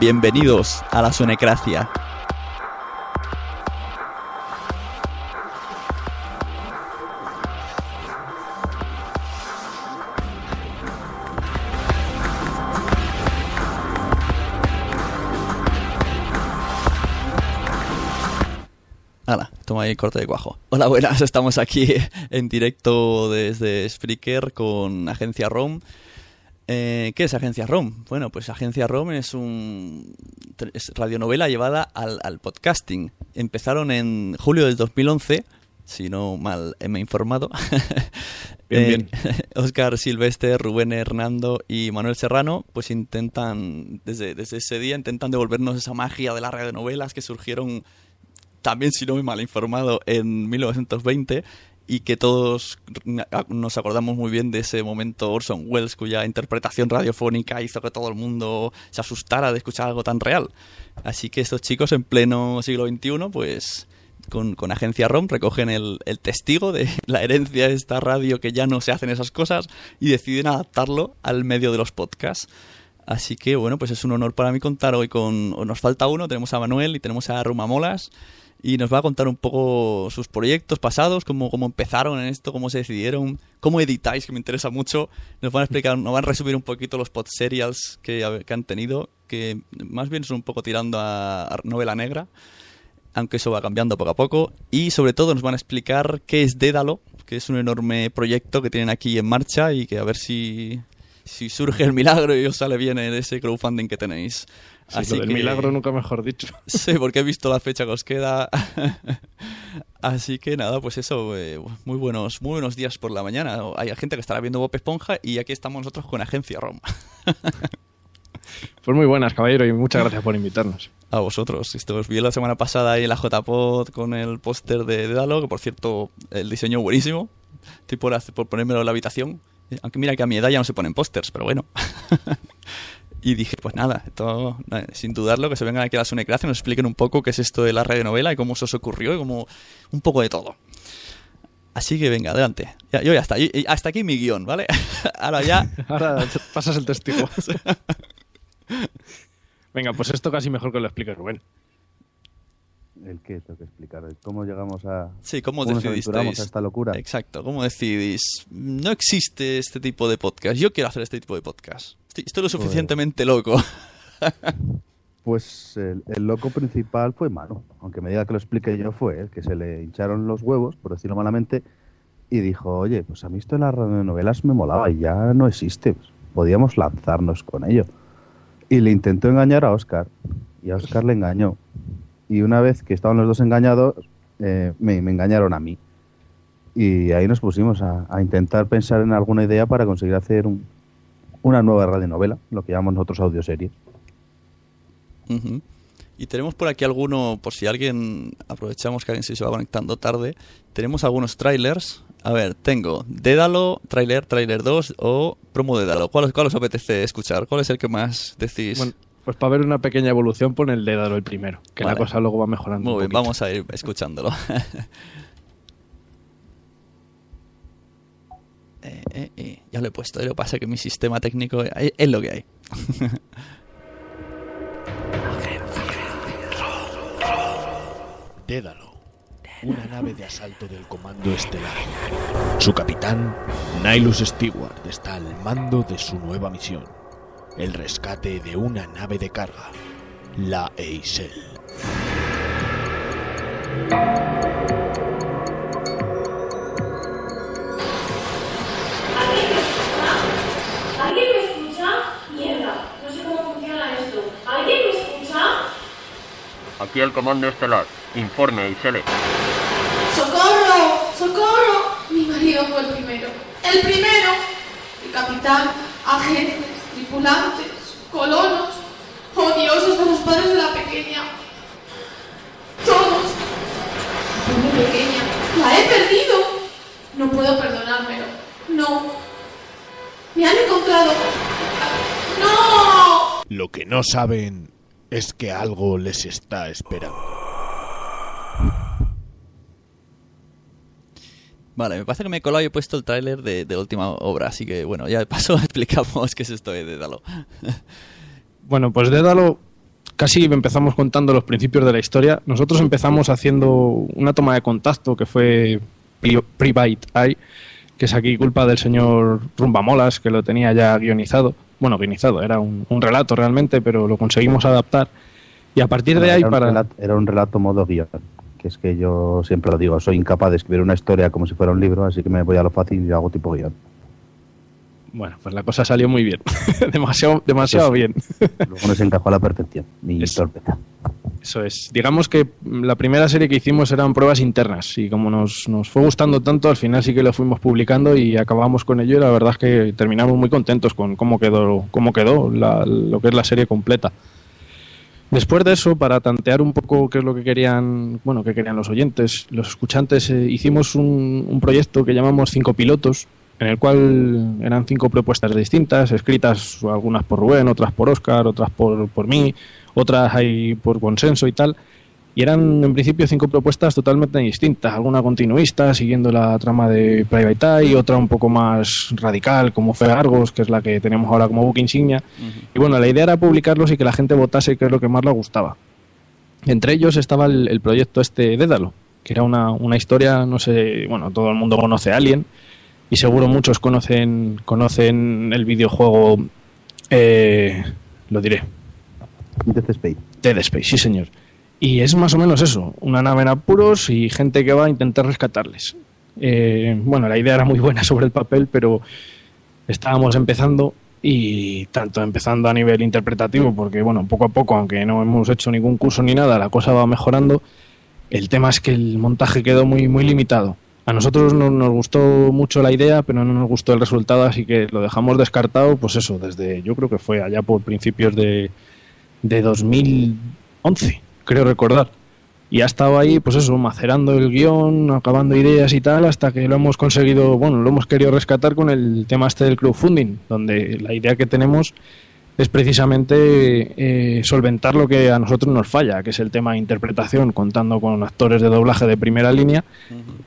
Bienvenidos a la Sonecracia. Hala, toma ahí corte de cuajo. Hola, buenas, estamos aquí en directo desde Spreaker con Agencia ROM. Eh, ¿Qué es Agencia ROM? Bueno, pues Agencia ROM es un es radionovela llevada al, al podcasting. Empezaron en julio del 2011, si no mal me he informado. Bien, bien. Oscar Silvestre, Rubén Hernando y Manuel Serrano, pues intentan, desde, desde ese día, intentan devolvernos esa magia de las radionovelas que surgieron también, si no me mal informado, en 1920 y que todos nos acordamos muy bien de ese momento Orson Welles cuya interpretación radiofónica hizo que todo el mundo se asustara de escuchar algo tan real. Así que estos chicos en pleno siglo XXI, pues con, con Agencia ROM recogen el, el testigo de la herencia de esta radio que ya no se hacen esas cosas y deciden adaptarlo al medio de los podcasts. Así que bueno, pues es un honor para mí contar hoy con... Nos falta uno, tenemos a Manuel y tenemos a Rumamolas y nos va a contar un poco sus proyectos pasados, cómo, cómo empezaron en esto, cómo se decidieron, cómo editáis, que me interesa mucho. Nos van a explicar, nos van a resumir un poquito los pod serials que, que han tenido, que más bien son un poco tirando a, a novela negra, aunque eso va cambiando poco a poco. Y sobre todo nos van a explicar qué es Dédalo, que es un enorme proyecto que tienen aquí en marcha y que a ver si, si surge el milagro y os sale bien en ese crowdfunding que tenéis. Sí, lo del milagro nunca mejor dicho. Sí, porque he visto la fecha que os queda. Así que nada, pues eso, eh, muy buenos, muy buenos días por la mañana. Hay gente que estará viendo Bob Esponja y aquí estamos nosotros con Agencia ROM. Pues muy buenas, caballero, y muchas gracias por invitarnos. A vosotros. Esto os vi la semana pasada ahí en la JPod con el póster de Dédalo, que por cierto, el diseño buenísimo. Estoy por, hacer- por ponérmelo en la habitación. Aunque mira que a mi edad ya no se ponen pósters, pero bueno. y dije, pues nada, esto, nada, sin dudarlo, que se vengan aquí a la Sonecracia y nos expliquen un poco qué es esto de la radionovela y cómo se os ocurrió y cómo un poco de todo. Así que venga, adelante. Ya, yo ya está. Hasta aquí mi guion, ¿vale? Ahora ya Ahora pasas el testigo. Venga, pues esto casi mejor que lo explique Rubén. ¿El qué? Tengo que explicar. ¿Cómo llegamos a. Sí, ¿cómo decidisteis? aventuramos a esta locura? Exacto, ¿cómo decidís? No existe este tipo de podcast. Yo quiero hacer este tipo de podcast. Estoy, estoy lo suficientemente loco. Pues el, el loco principal fue Manu. Aunque me diga que lo explique yo, fue él, que se le hincharon los huevos, por decirlo malamente, y dijo: Oye, pues a mí esto de las radionovelas me molaba y ya no existe. pues, podíamos lanzarnos con ello. Y le intentó engañar a Oscar. Y a Oscar le engañó. Y una vez que estaban los dos engañados, eh, me, me engañaron a mí. Y ahí nos pusimos a, a intentar pensar en alguna idea para conseguir hacer un, una nueva radionovela, lo que llamamos nosotros audioseries. Ujú. Y tenemos por aquí alguno, por si alguien, aprovechamos que alguien se va conectando tarde, tenemos algunos trailers. A ver, tengo Dédalo, trailer, trailer 2 o promo Dédalo. ¿Cuál, ¿Cuál os apetece escuchar? ¿Cuál es el que más decís? Bueno, pues para ver una pequeña evolución, pon el Dédalo el primero, que Vale. la cosa luego va mejorando. Muy un bien, vamos a ir escuchándolo. Eh, eh, eh, Ya lo he puesto, lo que pasa que mi sistema técnico es lo que hay. Dédalo, una nave de asalto del Comando Estelar. Su capitán, Nihilus Stewart, está al mando de su nueva misión, el rescate de una nave de carga, la Eisel. Aquí el comando estelar. Informe, Isele. ¡Socorro! ¡Socorro! Mi marido fue el primero. ¡El primero! El capitán, agentes, tripulantes, colonos. ¡Oh Dios, hasta los padres de la pequeña! ¡Todos! Mi pequeña, la he perdido. No puedo perdonármelo. No. Me han encontrado. ¡No! Lo que no saben es que algo les está esperando. Vale, me parece que me he colado y he puesto el tráiler de, de la última obra, así que bueno, ya de paso explicamos qué es esto de Dédalo. Bueno, pues Dédalo casi empezamos contando los principios de la historia. Nosotros empezamos haciendo una toma de contacto que fue Pri- Private Eye, que es aquí culpa del señor Rumbamolas, que lo tenía ya guionizado. Bueno, guionizado, era un, un relato realmente, pero lo conseguimos adaptar. Y a partir de ahí, era, para... relato, era un relato modo guion, que es que yo siempre lo digo, soy incapaz de escribir una historia como si fuera un libro, así que me voy a lo fácil y hago tipo guion. Bueno, pues la cosa salió muy bien. demasiado demasiado bien. Luego nos encajó a la perfección, mi torpeza. Eso es. Digamos que la primera serie que hicimos eran pruebas internas y como nos, nos fue gustando tanto, al final sí que lo fuimos publicando y acabamos con ello y la verdad es que terminamos muy contentos con cómo quedó, cómo quedó lo que es la serie completa. Después de eso, para tantear un poco qué es lo que querían, bueno, qué querían los oyentes, los escuchantes, eh, hicimos un, un proyecto que llamamos Cinco Pilotos, en el cual eran cinco propuestas distintas, escritas algunas por Rubén, otras por Oscar, otras por, por mí, otras hay por consenso y tal. Y eran en principio cinco propuestas totalmente distintas, alguna continuista, siguiendo la trama de Private Eye, otra un poco más radical, como fue Argos, que es la que tenemos ahora como book insignia. Y bueno, la idea era publicarlos y que la gente votase qué es lo que más le gustaba. Entre ellos estaba el, el proyecto este Dédalo, que era una, una historia, no sé, bueno, todo el mundo conoce a Alien, y seguro muchos conocen, conocen el videojuego, eh, lo diré, Death Space. Dead Space, sí señor. Y es más o menos eso, una nave en apuros y gente que va a intentar rescatarles. Eh, bueno, la idea era muy buena sobre el papel, pero estábamos empezando y tanto empezando a nivel interpretativo, porque bueno, poco a poco, aunque no hemos hecho ningún curso ni nada, la cosa va mejorando. El tema es que el montaje quedó muy, muy limitado. A nosotros no, nos gustó mucho la idea, pero no nos gustó el resultado, así que lo dejamos descartado, pues eso, desde yo creo que fue allá por principios de, de 2011, creo recordar. Y ha estado ahí, pues eso, macerando el guion, acabando ideas y tal, hasta que lo hemos conseguido, bueno, lo hemos querido rescatar con el tema este del crowdfunding, donde la idea que tenemos es precisamente eh, solventar lo que a nosotros nos falla, que es el tema de interpretación, contando con actores de doblaje de primera línea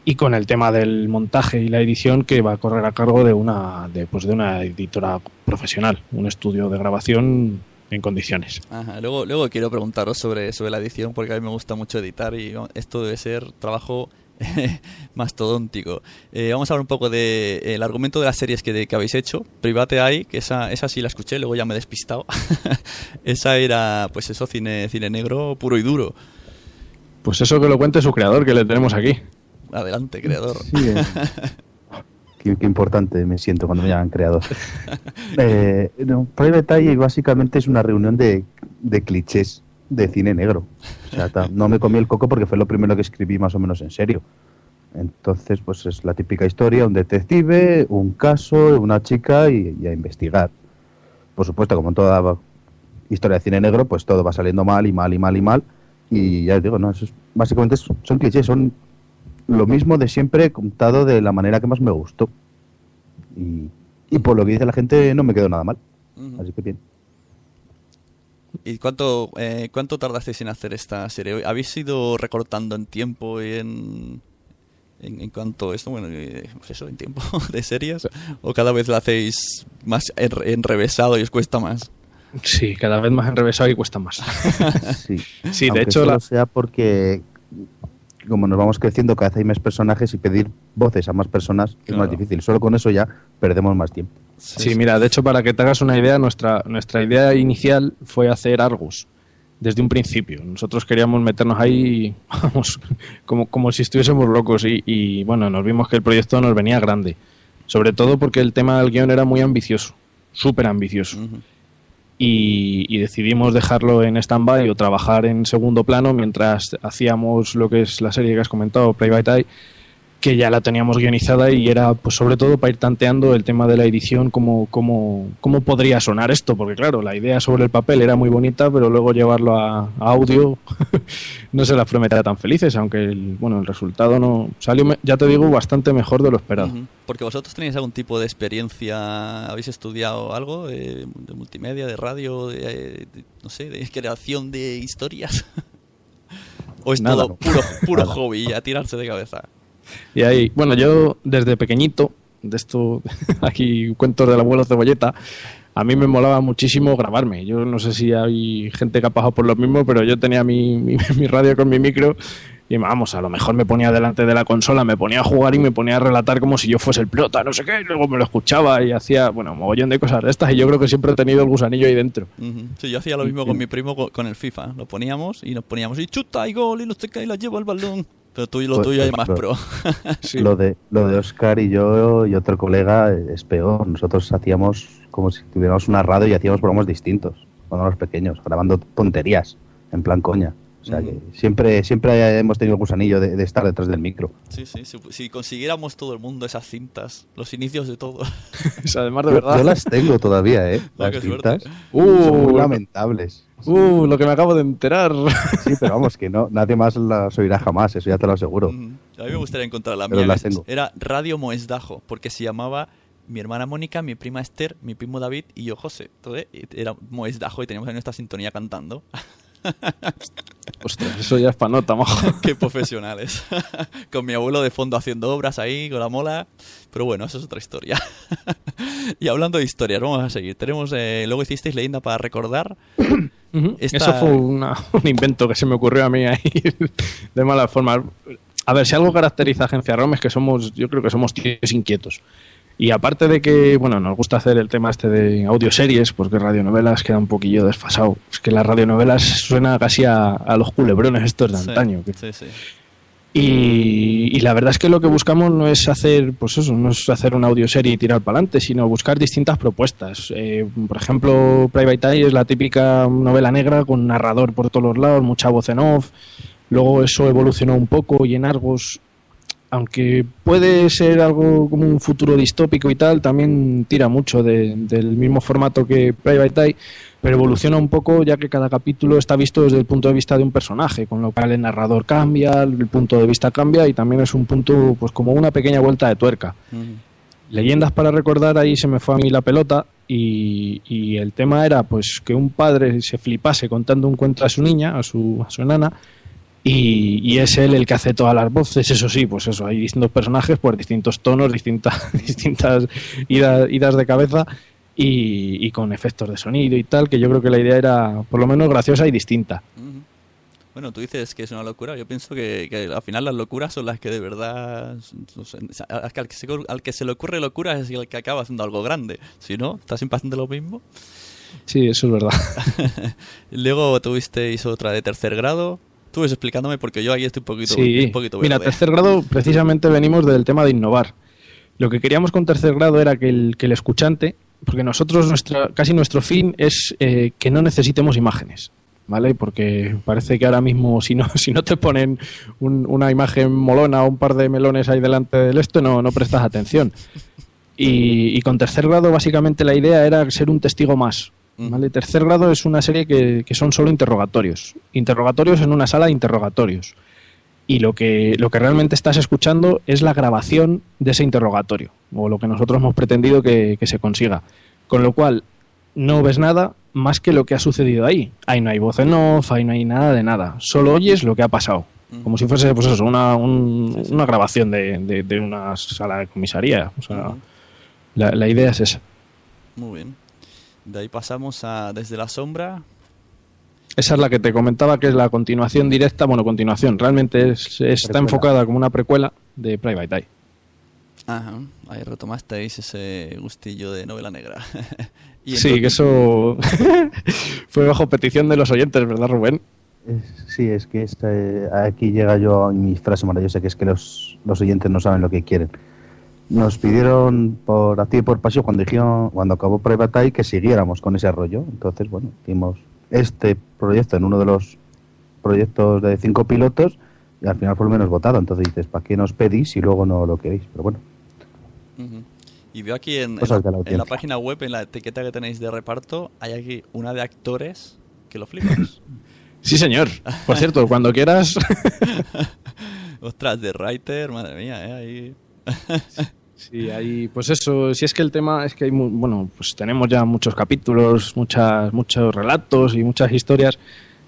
y con el tema del montaje y la edición que va a correr a cargo de una, de, pues de una editora profesional, un estudio de grabación en condiciones. Ajá, Luego, luego quiero preguntaros sobre, sobre la edición porque a mí me gusta mucho editar y esto debe ser trabajo mastodóntico. Eh, vamos a hablar un poco del de, el argumento de las series que, de- que habéis hecho. Private Eye, que esa, esa sí la escuché, luego ya me he despistado. esa era, pues eso, cine, cine negro puro y duro. Pues eso que lo cuente su creador, que le tenemos aquí. Adelante, creador. Sí, eh. qué, qué importante me siento cuando me llaman creador. Eh, no, Private Eye básicamente es una reunión de, de clichés de cine negro. O sea, no me comí el coco porque fue lo primero que escribí más o menos en serio. Entonces, pues es la típica historia, un detective, un caso, una chica y, y a investigar. por supuesto, como en toda historia de cine negro, pues todo va saliendo mal y mal y mal y mal. Y ya os digo, no, eso es- básicamente son clichés, son lo mismo de siempre contado de la manera que más me gustó. Y, y por lo que dice la gente no me quedó nada mal. Así que bien. ¿Y cuánto, eh, cuánto tardasteis en hacer esta serie? ¿Habéis ido recortando en tiempo y en, en, en cuanto a esto? Bueno, eh, pues eso, en tiempo de series. ¿O cada vez lo hacéis más enre- enrevesado y os cuesta más? Sí, cada vez más enrevesado y cuesta más. Sí, Sí, de hecho, solo la- sea porque como nos vamos creciendo cada vez hay más personajes y pedir voces a más personas es Claro. más difícil. Solo con eso ya perdemos más tiempo. Sí, mira, de hecho, para que te hagas una idea, nuestra, nuestra idea inicial fue hacer Argus desde un principio. Nosotros queríamos meternos ahí, vamos, como, como si estuviésemos locos y, y, bueno, nos vimos que el proyecto nos venía grande. Sobre todo porque el tema del guion era muy ambicioso, súper ambicioso. Y, y decidimos dejarlo en stand-by o trabajar en segundo plano mientras hacíamos lo que es la serie que has comentado, Play by Tie, que ya la teníamos guionizada y era pues sobre todo para ir tanteando el tema de la edición, cómo, cómo, cómo podría sonar esto, porque claro, la idea sobre el papel era muy bonita, pero luego llevarlo a, a audio no se las prometía tan felices, aunque el, bueno, el resultado no salió, ya te digo, bastante mejor de lo esperado. Porque vosotros tenéis algún tipo de experiencia, habéis estudiado algo de, de multimedia, de radio, de, eh, de- no sé, de creación de historias. ¿O es Nada, todo no. puro, puro hobby a tirarse de cabeza? Y ahí, bueno, yo desde pequeñito, de esto, aquí cuentos del abuelo Cebolleta, a mí me molaba muchísimo grabarme. Yo no sé si hay gente que ha pasado por lo mismo, pero yo tenía mi, mi, radio con mi micro y vamos, a lo mejor me ponía delante de la consola, me ponía a jugar y me ponía a relatar como si yo fuese el prota, no sé qué, y luego me lo escuchaba y hacía, bueno, mogollón de cosas de estas y yo creo que siempre he tenido el gusanillo ahí dentro. Sí, yo hacía lo mismo con mi primo co- con el FIFA. Lo poníamos y nos poníamos y chuta y gol y no sé qué y la llevo al balón. Pero tú y lo Pues, tuyo es pues, más pro. Lo de lo de Oscar y yo y otro colega es peor. Nosotros hacíamos como si tuviéramos una radio y hacíamos programas distintos cuando éramos pequeños, grabando tonterías en plan coña. O sea que siempre siempre hemos tenido el gusanillo de, de estar detrás del micro. Sí, sí, si, si consiguiéramos todo el mundo esas cintas, los inicios de todo. además de Yo- verdad. Yo las tengo todavía, ¿eh? Las cintas. Uh, Son muy lo- lamentables. Uh, lo que me acabo de enterar. Sí, pero vamos, que no, nadie más las oirá jamás, eso ya te lo aseguro. A mí me gustaría encontrar la Pero mía. las tengo. Era Radio Moesdajo, porque se llamaba mi hermana Mónica, mi prima Esther, mi primo David y yo José. Entonces era Moesdajo y teníamos ahí nuestra sintonía cantando. Ostras, eso ya es pa' nota, majo. Qué profesionales. con mi abuelo de fondo haciendo obras ahí, con la mola. Pero bueno, eso es otra historia. y hablando de historias, vamos a seguir. Tenemos, eh, luego hicisteis leyenda para recordar. Esta- Eso fue una- un invento que se me ocurrió a mí ahí de mala forma. A ver, si algo caracteriza a Agencia ROM es que somos, yo creo que somos tíos inquietos. Y aparte de que, bueno, nos gusta hacer el tema este de audioseries, porque radionovelas queda un poquillo desfasado. Es que las radionovelas suena casi a, a los culebrones estos de Sí, antaño. que- Sí, sí. y, y la verdad es que lo que buscamos no es hacer, pues eso, no es hacer una audioserie y tirar para adelante, sino buscar distintas propuestas. Eh, por ejemplo, Private Eye es la típica novela negra con narrador por todos los lados, mucha voz en off. Luego eso evolucionó un poco y en Argos, aunque puede ser algo como un futuro distópico y tal, también tira mucho de- del mismo formato que Private Eye, pero evoluciona un poco ya que cada capítulo está visto desde el punto de vista de un personaje, con lo cual el narrador cambia, el punto de vista cambia y también es un punto, pues como una pequeña vuelta de tuerca. Leyendas para recordar, ahí se me fue a mí la pelota y, y el tema era pues que un padre se flipase contando un cuento a su niña, a su, a su enana, y, y es él el que hace todas las voces, eso sí, pues eso, hay distintos personajes por distintos tonos, distintas, distintas idas, idas de cabeza y, y con efectos de sonido y tal, que yo creo que la idea era por lo menos graciosa y distinta. Bueno, tú dices que es una locura. Yo pienso que, que al final las locuras son las que de verdad. no sé, al, que- al que se, al que se le ocurre locura es el que acaba haciendo algo grande. Si no, está siempre haciendo lo mismo. Sí, eso es verdad. Luego tuvisteis otra de tercer grado. Tú ves explicándome porque yo ahí estoy un poquito, Sí, un poquito mira, tercer grado precisamente venimos del tema de innovar. Lo que queríamos con tercer grado era que el, que el escuchante, porque nosotros nuestra, casi nuestro fin es eh, que no necesitemos imágenes, ¿vale? Porque parece que ahora mismo si no, si no te ponen un- una imagen molona o un par de melones ahí delante del esto, no, no prestas atención. Y, y con tercer grado, básicamente, la idea era ser un testigo más. ¿Vale? Tercer grado es una serie que, que son solo interrogatorios. Interrogatorios en una sala de interrogatorios. Y lo que, lo que realmente estás escuchando es la grabación de ese interrogatorio, o lo que nosotros hemos pretendido que, que se consiga. Con lo cual, no ves nada más que lo que ha sucedido ahí. Ahí no hay voz en off, ahí no hay nada de nada. Solo oyes lo que ha pasado. Como si fuese, pues eso, una, un- una grabación de, de- de una sala de comisaría. O sea, la, la idea es esa. Muy bien. De ahí pasamos a Desde la Sombra. Esa es la que te comentaba que es la continuación directa. Bueno, continuación. Realmente es- está enfocada como una precuela de Private Eye. Ajá. Ahí retomasteis ese gustillo de novela negra. Y Sí, que eso fue bajo petición de los oyentes, ¿verdad, Rubén? Sí, es que esta, eh, aquí llega yo a mi frase maravillosa, que es que los, los oyentes no saben lo que quieren. Nos pidieron por activa y por pasión cuando dijeron, cuando acabó Private Eye que siguiéramos con ese rollo. Entonces, bueno, hicimos este proyecto en uno de los proyectos de cinco pilotos y al final fue el menos votado. Entonces dices, ¿para qué nos pedís y luego no lo queréis? Pero bueno. Y veo aquí en, en la en página web, en la etiqueta que tenéis de reparto, hay aquí una de actores que lo flipas. Sí, señor. Por cierto, cuando quieras. Ostras, de writer, madre mía, ¿eh? Ahí... Sí, hay, pues eso, si es que el tema es que hay, mu- bueno, pues tenemos ya muchos capítulos, muchas, muchos relatos y muchas historias.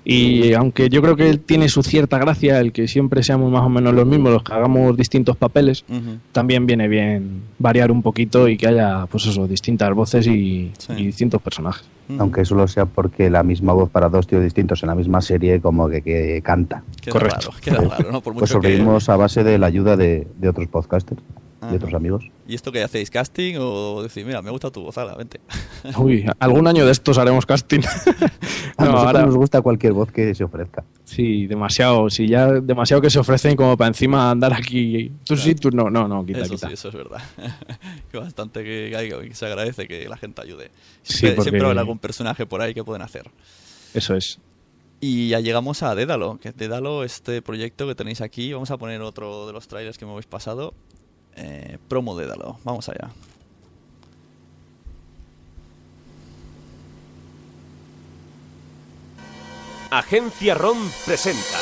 Y aunque yo creo que tiene su cierta gracia, el que siempre seamos más o menos los mismos, los que hagamos distintos papeles, también viene bien variar un poquito y que haya, pues eso, distintas voces y, y distintos personajes. Ujú. aunque solo sea porque la misma voz para dos tíos distintos en la misma serie como que, que canta. Queda Correcto. raro, queda raro, ¿no? Por mucho Pues que... sobrevivimos a base de la ayuda de, de otros podcasters, Ajá. de otros amigos. ¿Y esto que hacéis? ¿Casting o decir, mira, me gusta tu voz, ala, vente? Uy, algún año de estos haremos casting. A No, nosotros ahora- nos gusta cualquier voz que se ofrezca. Sí, demasiado. Si ya demasiado que se ofrecen como para encima andar aquí. Tú sí, tú no. No, no, quita, eso quita. sí, eso es verdad. que bastante que, que- que se agradece que la gente ayude. Sí, Siempre, porque- siempre habrá algún personaje por ahí que pueden hacer. Eso es. Y ya llegamos a Dédalo, que Dédalo, este proyecto que tenéis aquí, vamos a poner otro de los trailers que me habéis pasado. Eh, promo Dédalo, vamos allá. Agencia ROM presenta.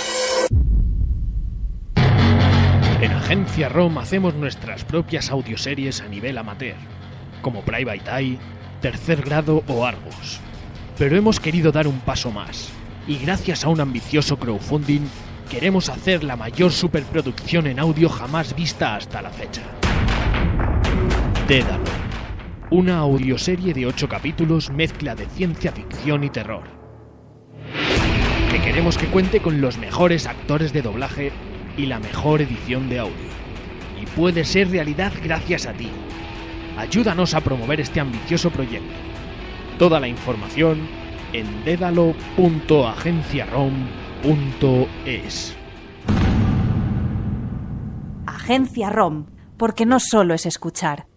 En Agencia ROM hacemos nuestras propias audioseries a nivel amateur, como Private Eye, Tercer Grado o Argos. Pero hemos querido dar un paso más, y gracias a un ambicioso crowdfunding, queremos hacer la mayor superproducción en audio jamás vista hasta la fecha. Dédalo, una audioserie de 8 capítulos mezcla de ciencia ficción y terror que queremos que cuente con los mejores actores de doblaje y la mejor edición de audio. Y puede ser realidad gracias a ti. Ayúdanos a promover este ambicioso proyecto. Toda la información en dedalo.agenciarom.es. Agencia ROM, porque no solo es escuchar,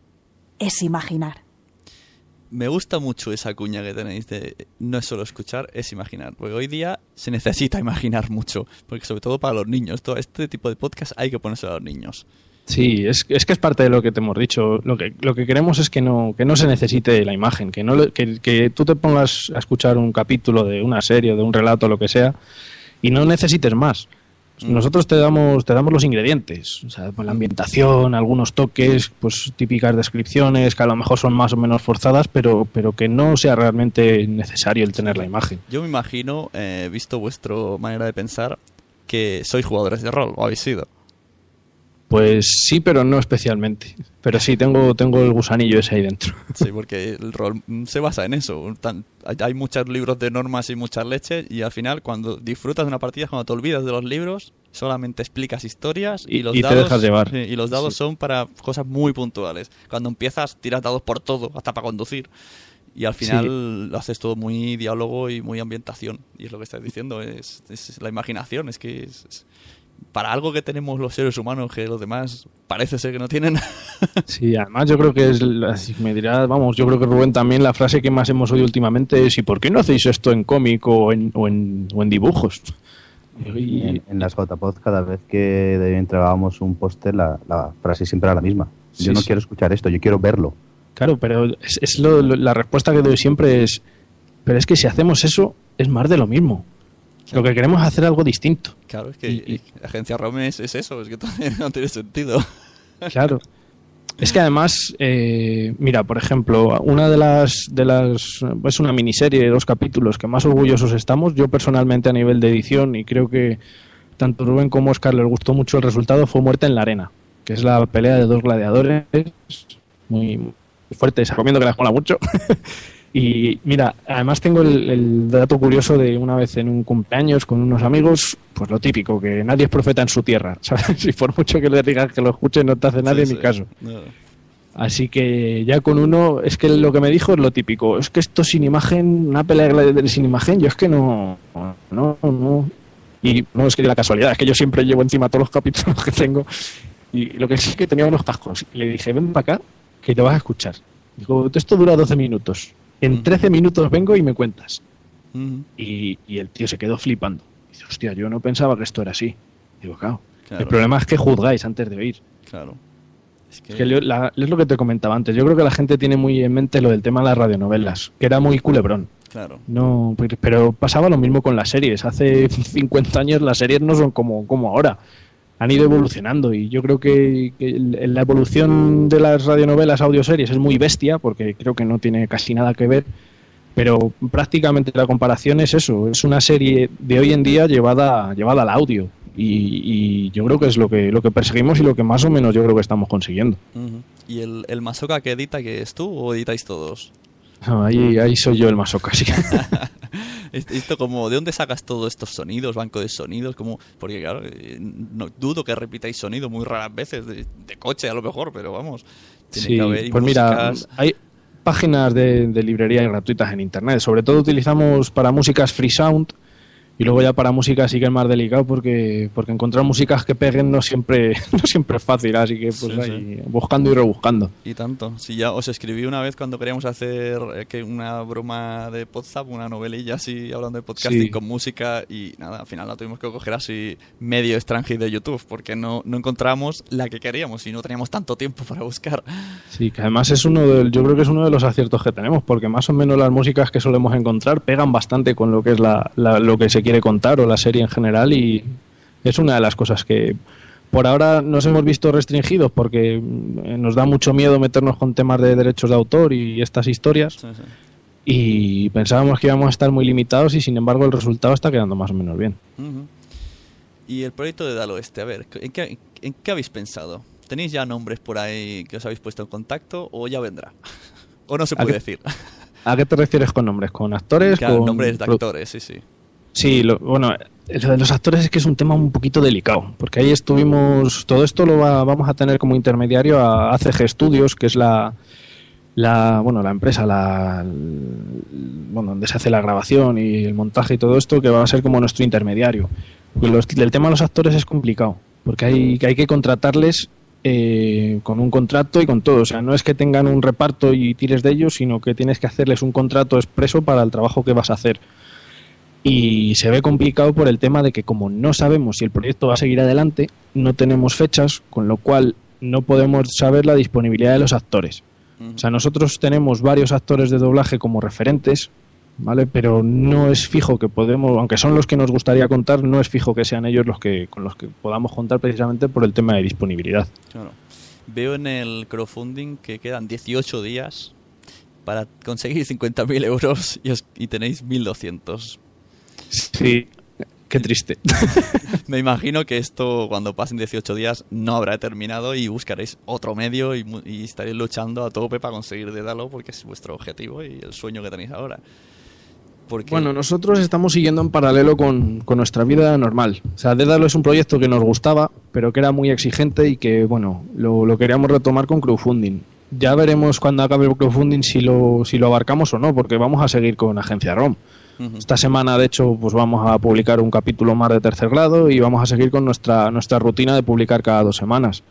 es imaginar. Me gusta mucho esa cuña que tenéis de no es solo escuchar, es imaginar. Porque hoy día se necesita imaginar mucho. Porque sobre todo para los niños. Todo este tipo de podcast hay que ponerse a los niños. Sí, es, es que es parte de lo que te hemos dicho. Lo que, lo que queremos es que no, que no se necesite la imagen, que, no, que, que tú te pongas a escuchar un capítulo de una serie, de un relato, lo que sea, y no necesites más. Nosotros te damos, te damos los ingredientes, o sea, pues la ambientación, algunos toques, pues típicas descripciones que a lo mejor son más o menos forzadas, pero, pero que no sea realmente necesario el tener la imagen. Yo me imagino, eh, visto vuestra manera de pensar, que sois jugadores de rol, o habéis sido. Pues sí, pero no especialmente. Pero sí, tengo, tengo el gusanillo ese ahí dentro. Sí, porque el rol se basa en eso. Tan- hay, muchos libros de normas y muchas leches y al final cuando disfrutas de una partida es cuando te olvidas de los libros, solamente explicas historias y, Y- los y te dados dejas llevar. sí, y los dados son para cosas muy puntuales. Cuando empiezas tiras dados por todo, hasta para conducir. Y al final lo haces todo muy diálogo y muy ambientación. Y es lo que estás diciendo, es, es la imaginación. Es que es- es- para algo que tenemos los seres humanos que los demás parece ser que no tienen. Sí, además yo creo que es, la- si me dirá, vamos, yo creo que Rubén también la frase que más hemos oído últimamente es ¿y por qué no hacéis esto en cómic o en, o en, o en dibujos? Y- En, en las JPod, cada vez que entregábamos un póster, la, la frase siempre era la misma. yo no quiero escuchar esto, yo quiero verlo. Claro, pero es, es lo- lo- la respuesta que doy siempre es, pero es que si hacemos eso es más de lo mismo. Lo que queremos es hacer algo distinto. Claro, es que y- Agencia ROM es, es eso, es que no tiene sentido. Claro. Es que además, eh, mira, por ejemplo, una de las, de las, es una miniserie de dos capítulos que más orgullosos estamos. Yo personalmente a nivel de edición y creo que tanto Rubén como Oscar les gustó mucho el resultado fue Muerte en la Arena, que es la pelea de dos gladiadores muy, muy fuerte. Se recomiendo que la mola mucho. Y mira, además tengo el, el dato curioso de una vez en un cumpleaños con unos amigos, pues lo típico, que nadie es profeta en su tierra, ¿sabes? Y por mucho que le digas que lo escuche, no te hace nadie Sí, ni sí. caso. No. Así que ya con uno, es que lo que me dijo es lo típico, es que esto sin imagen, una pelea de sin imagen, yo es que no, no, no. Y no es que la casualidad, es que yo siempre llevo encima todos los capítulos que tengo. Y lo que sí es que tenía unos cascos. Y le dije, ven para acá, que te vas a escuchar. Digo, esto dura 12 minutos. En 13 minutos vengo y me cuentas. Y, y el tío se quedó flipando. Dice, hostia, yo no pensaba que esto era así. Digo, claro. Claro. El problema es que juzgáis antes de oír. Claro. Es que, Es que yo- la- es lo que te comentaba antes. Yo creo que la gente tiene muy en mente lo del tema de las radionovelas, que era muy culebrón. claro. No, pero- pero pasaba lo mismo con las series. Hace 50 años las series no son como, como ahora. Han ido evolucionando y yo creo que, la evolución de las radionovelas, audioseries es muy bestia porque creo que no tiene casi nada que ver. Pero prácticamente la comparación es eso, es una serie de hoy en día llevada, llevada al audio. Y, y yo creo que es lo que, lo que perseguimos y lo que más o menos yo creo que estamos consiguiendo. ¿Y el, el masoca que edita que es tú o editáis todos? No, ahí, ahí soy yo el masoca, sí. Est- Esto como, ¿de dónde sacas todos estos sonidos, banco de sonidos? Como, porque claro, eh, no, dudo que repitáis sonido muy raras veces, de, de coche a lo mejor, pero vamos. Tiene Sí, que haber pues mira, hay páginas de, de librería gratuitas en internet. Sobre todo utilizamos para músicas free sound y luego ya para música sí que es más delicado porque porque encontrar músicas que peguen no siempre no siempre es fácil, así que pues Sí, ahí buscando y rebuscando. Y tanto. Si ya os escribí una vez cuando queríamos hacer eh, que una broma de Podzap, una novelilla así hablando de podcasting Sí. con música y nada, al final la tuvimos que coger así medio extranjero de YouTube porque no, no encontramos la que queríamos y no teníamos tanto tiempo para buscar. Sí, que además es uno de, yo creo que es uno de los aciertos que tenemos, porque más o menos las músicas que solemos encontrar pegan bastante con lo que es la, la- lo que se quiere contar o la serie en general y es una de las cosas que por ahora nos hemos visto restringidos porque mm, nos da mucho miedo meternos con temas de derechos de autor y estas historias Sí, sí. y pensábamos que íbamos a estar muy limitados y sin embargo el resultado está quedando más o menos bien. Y el proyecto de Dalo Este, a ver, ¿en qué, ¿en qué habéis pensado? ¿Tenéis ya nombres por ahí que os habéis puesto en contacto o ya vendrá? ¿O no se ¿A puede qué- decir? ¿A qué te refieres con nombres? ¿Con actores? Claro, con nombres de actores, sí, sí. Sí, lo- bueno, lo de los actores es que es un tema un poquito delicado, porque ahí estuvimos, todo esto lo va- vamos a tener como intermediario a ACG Studios, que es la, la bueno, la empresa, la, bueno, donde se hace la grabación y el montaje y todo esto, que va a ser como nuestro intermediario. Los- el tema de los actores es complicado, porque hay, que hay que contratarles eh, con un contrato y con todo. O sea, no es que tengan un reparto y tires de ellos, sino que tienes que hacerles un contrato expreso para el trabajo que vas a hacer. Y se ve complicado por el tema de que como no sabemos si el proyecto va a seguir adelante, no tenemos fechas, con lo cual no podemos saber la disponibilidad de los actores. O sea, nosotros tenemos varios actores de doblaje como referentes, ¿vale? Pero no es fijo que podemos, aunque son los que nos gustaría contar, no es fijo que sean ellos los que con los que podamos contar precisamente por el tema de disponibilidad. Claro. Veo en el crowdfunding que quedan 18 días para conseguir 50.000 euros y, os- y tenéis 1.200. Sí, qué triste. Me imagino que esto, cuando pasen 18 días, no habrá terminado y buscaréis otro medio y, y estaréis luchando a tope para conseguir Dédalo porque es vuestro objetivo y el sueño que tenéis ahora. Porque, Bueno, nosotros estamos siguiendo en paralelo con, con nuestra vida normal. O sea, Dédalo es un proyecto que nos gustaba, pero que era muy exigente y que, bueno, lo, lo queríamos retomar con crowdfunding. Ya veremos cuando acabe el crowdfunding si lo, si lo abarcamos o no, porque vamos a seguir con Agencia ROM. Esta semana, de hecho, pues vamos a publicar un capítulo más de tercer grado y vamos a seguir con nuestra, nuestra rutina de publicar cada dos semanas.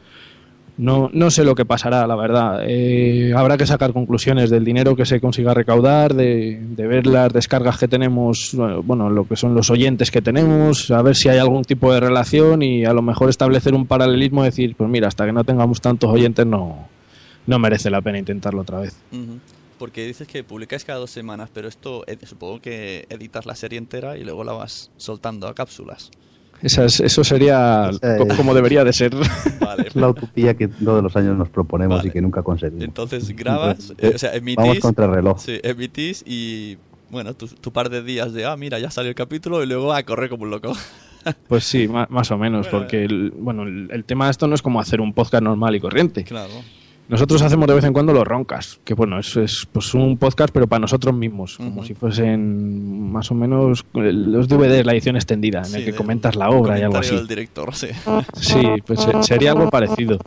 No, no sé lo que pasará, la verdad. Eh, habrá que sacar conclusiones del dinero que se consiga recaudar, de, de ver las descargas que tenemos, bueno, lo que son los oyentes que tenemos, a ver si hay algún tipo de relación y a lo mejor establecer un paralelismo, decir, pues mira, hasta que no tengamos tantos oyentes no, no merece la pena intentarlo otra vez. Porque dices que publicáis cada dos semanas, pero esto eh, supongo que editas la serie entera y luego la vas soltando a cápsulas. Esa es- eso sería es- como debería de ser. Vale. Es la utopía que todos los años nos proponemos Vale. y que nunca conseguimos. Entonces grabas, Entonces, eh, o sea, emitís. Vamos contra el reloj. Sí, emitís y bueno, tu, tu par de días de, ah, mira, ya salió el capítulo y luego a correr como un loco. Pues sí, ma- más o menos, porque el, bueno, el, el tema de esto no es como hacer un podcast normal y corriente. Claro. Nosotros hacemos de vez en cuando los roncas, que bueno, eso es pues un podcast pero para nosotros mismos, como si fuesen más o menos eh, los DVDs, la edición extendida, en Sí, el que comentas la obra y algo así. del director, sí. Sí, pues se- sería algo parecido.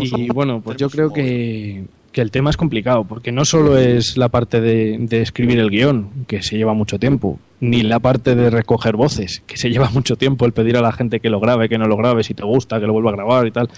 Y bueno, pues yo creo que, que el tema es complicado, porque no solo es la parte de, de escribir el guion, que se lleva mucho tiempo, ni la parte de recoger voces, que se lleva mucho tiempo, el pedir a la gente que lo grabe, que no lo grabe, si te gusta, que lo vuelva a grabar y tal.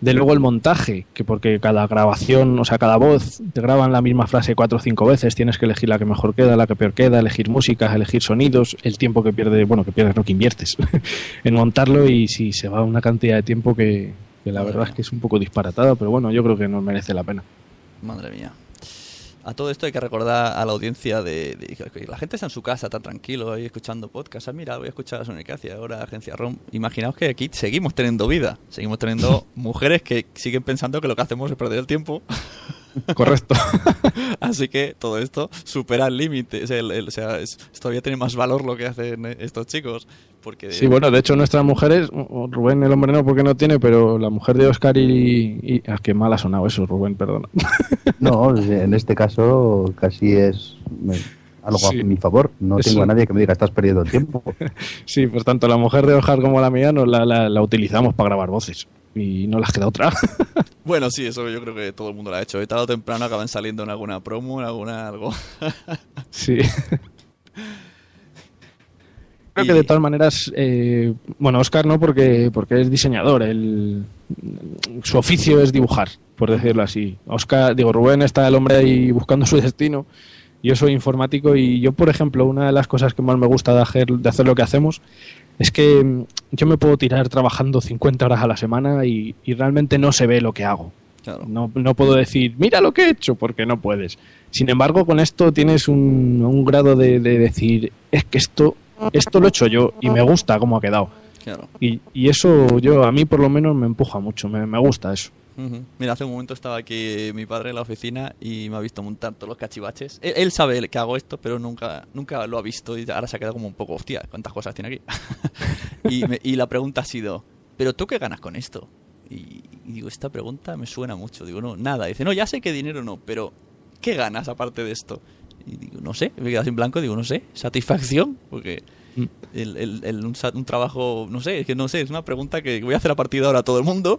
De luego el montaje, que porque cada grabación, o sea, cada voz te graban la misma frase cuatro o cinco veces, tienes que elegir la que mejor queda, la que peor queda, elegir músicas, elegir sonidos, el tiempo que pierde, bueno, que pierdes, no que inviertes en montarlo y si se va una cantidad de tiempo que, que la verdad es que es un poco disparatada, pero bueno, yo creo que no merece la pena. Madre mía. A todo esto hay que recordar a la audiencia de, la gente está en su casa tan tranquilo ahí escuchando podcast. Ah, mira, voy a escuchar a Sonicracia, ahora Agencia ROM. Imaginaos que aquí seguimos teniendo vida, seguimos teniendo mujeres que siguen pensando que lo que hacemos es perder el tiempo. Correcto. Así que todo esto supera el límite. O sea, el- el- o sea, es- todavía tiene más valor lo que hacen estos chicos. Porque Sí, bueno, de hecho nuestras mujeres, Rubén el hombre no porque no tiene, pero la mujer de Oscar y... y ah, qué mal ha sonado eso, Rubén, perdona. No, en este caso casi es me- algo Sí. a mi favor. No Eso. tengo a nadie que me diga estás perdiendo el tiempo. Sí, pues tanto la mujer de Oscar como la mía nos la, la- la utilizamos para grabar voces y no les queda otra. Bueno, sí, eso yo creo que todo el mundo lo ha hecho. Y tarde o temprano acaban saliendo en alguna promo, en alguna algo. Sí. Creo que de todas maneras, eh, bueno, Oscar no porque, porque es diseñador, el, su oficio es dibujar, por decirlo así. Oscar, digo, Rubén está el hombre ahí buscando su destino. Yo soy informático y yo, por ejemplo, una de las cosas que más me gusta de hacer, de hacer lo que hacemos es que mm, yo me puedo tirar trabajando 50 horas a la semana y, y realmente no se ve lo que hago. No, no puedo decir, mira lo que he hecho, porque no puedes. Sin embargo, con esto tienes un, un grado de, de decir, es que esto, esto lo he hecho yo y me gusta cómo ha quedado. Claro. Y, y eso yo a mí por lo menos me empuja mucho, me, me gusta eso. Ujú. Mira, hace un momento estaba aquí mi padre en la oficina y me ha visto montar todos los cachivaches. Él, él sabe que hago esto, pero nunca, nunca lo ha visto y ahora se ha quedado como un poco, hostia, ¿cuántas cosas tiene aquí? y, me- y la pregunta ha sido, ¿pero tú qué ganas con esto? Y, y digo, esta pregunta me suena mucho. Digo, no, nada. Dice, no, ya sé que dinero no, pero ¿qué ganas aparte de esto? Y digo, no sé, me quedas en blanco, digo, no sé, satisfacción, porque el, el- el- un, un trabajo, no sé, es que no sé, es una pregunta que voy a hacer a partir de ahora a todo el mundo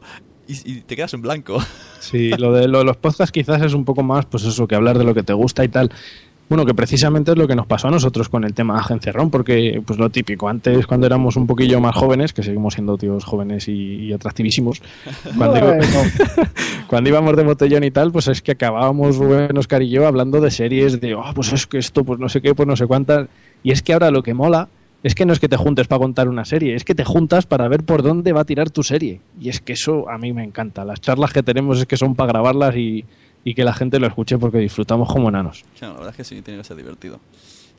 y, y te quedas en blanco. Sí, lo de, lo de los podcasts quizás es un poco más, pues eso, que hablar de lo que te gusta y tal. Bueno, que precisamente es lo que nos pasó a nosotros con el tema Agencia ROM, porque pues lo típico, antes cuando éramos un poquillo más jóvenes, que seguimos siendo tíos jóvenes y, y atractivísimos, cuando, iba- cuando íbamos de botellón y tal, pues es que acabábamos Rubén, Oscar y yo hablando de series, de, oh, pues es que esto, pues no sé qué, pues no sé cuántas, y es que ahora lo que mola es que no es que te juntes para contar una serie, es que te juntas para ver por dónde va a tirar tu serie. Y es que eso a mí me encanta. Las charlas que tenemos es que son para grabarlas y, y que la gente lo escuche porque disfrutamos como enanos. Claro, la verdad es que sí, tiene que ser divertido.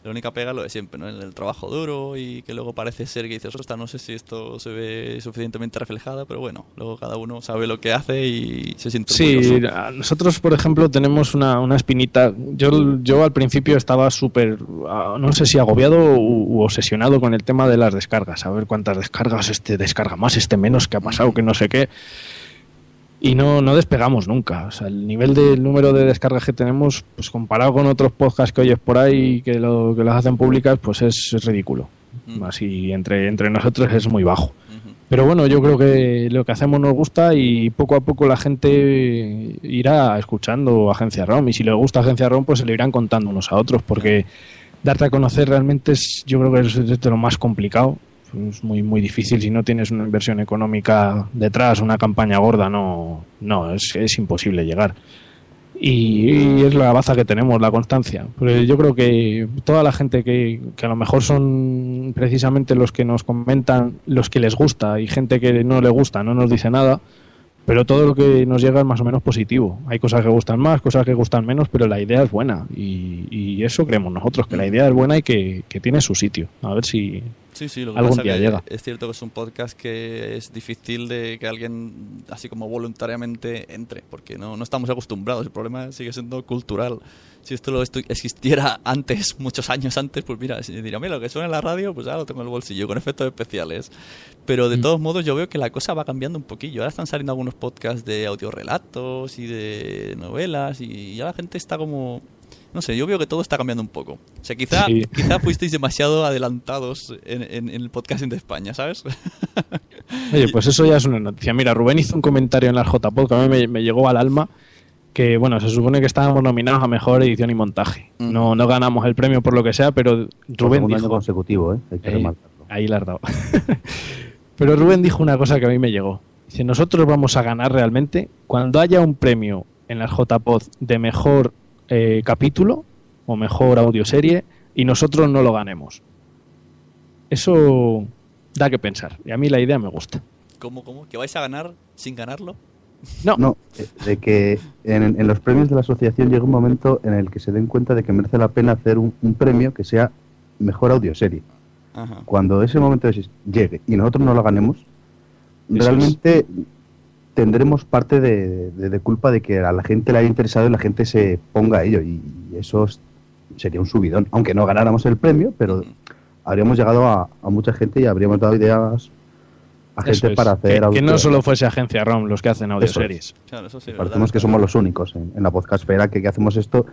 La única pega es lo de siempre, ¿no? El, el trabajo duro y que luego parece ser que dices, ostras, no sé si esto se ve suficientemente reflejado, pero bueno, luego cada uno sabe lo que hace y se siente Sí, orgulloso. nosotros, por ejemplo, tenemos una, una espinita. Yo, yo al principio estaba súper, ah, no sé si agobiado u, u obsesionado con el tema de las descargas. A ver cuántas descargas, este descarga más, este menos, que ha pasado, que no sé qué. Y no, no despegamos nunca. O sea, el nivel del número de descargas que tenemos, pues comparado con otros podcasts que oyes por ahí que, lo, que las hacen públicas, pues es, es ridículo. Así entre, entre nosotros es muy bajo. Pero bueno, yo creo que lo que hacemos nos gusta y poco a poco la gente irá escuchando Agencia ROM. Y si le gusta Agencia ROM, pues se lo irán contando unos a otros, porque darte a conocer realmente es, yo creo que es de lo más complicado. Es muy, muy difícil si no tienes una inversión económica detrás, una campaña gorda, no, no es, es imposible llegar. Y, es la baza que tenemos, la constancia. Pero yo creo que toda la gente que, que a lo mejor son precisamente los que nos comentan, los que les gusta y gente que no le gusta, no nos dice nada, pero todo lo que nos llega es más o menos positivo. Hay cosas que gustan más, cosas que gustan menos, pero la idea es buena y, y eso creemos nosotros, que la idea es buena y que, que tiene su sitio. A ver si Sí, sí, lo que algún pasa día que llega. es cierto que es un podcast que es difícil de que alguien así como voluntariamente entre, porque no, no estamos acostumbrados. El problema sigue siendo cultural. Si esto lo esto existiera antes, muchos años antes, pues mira, si diría, mira, lo que suena en la radio, pues ya lo tengo en el bolsillo, con efectos especiales. Pero Mm. de todos modos yo veo que la cosa va cambiando un poquillo. Ahora están saliendo algunos podcasts de audiorelatos y de novelas y ya la gente está como... No sé, yo veo que todo está cambiando un poco. O sea, quizá, Sí. quizá fuisteis demasiado adelantados en, en- en el podcasting de España, ¿sabes? Oye, pues eso ya es una noticia. Mira, Rubén hizo un comentario en la JPod que a mí me, me llegó al alma que, bueno, se supone que estábamos nominados a Mejor Edición y Montaje. No, no ganamos el premio por lo que sea, pero Rubén segundo año consecutivo, ¿eh? Hay que Ahí, remarcarlo. ahí la has dado. pero Rubén dijo una cosa que a mí me llegó. Dice, nosotros vamos a ganar realmente cuando haya un premio en las JPod de Mejor eh, Capítulo o Mejor Audioserie y nosotros no lo ganemos. Eso da que pensar. Y a mí la idea me gusta. ¿Cómo, cómo? ¿Que vais a ganar sin ganarlo? No. No, de que en, en los premios de la asociación llega un momento en el que se den cuenta de que merece la pena hacer un, un premio que sea mejor audioserie. Ajá. Cuando ese momento llegue y nosotros no lo ganemos, Eso realmente tendremos parte de, de- de culpa de que a la gente le haya interesado y la gente se ponga a ello. Y eso es- sería un subidón, aunque no ganáramos el premio, pero habríamos llegado a, a mucha gente y habríamos dado ideas a gente es. para hacer que, que audio- no solo fuese Agencia ROM los que hacen Eso audioseries. es. Claro, eso sí. es Parecemos verdad. que somos los únicos en, en la podcastfera que, que hacemos esto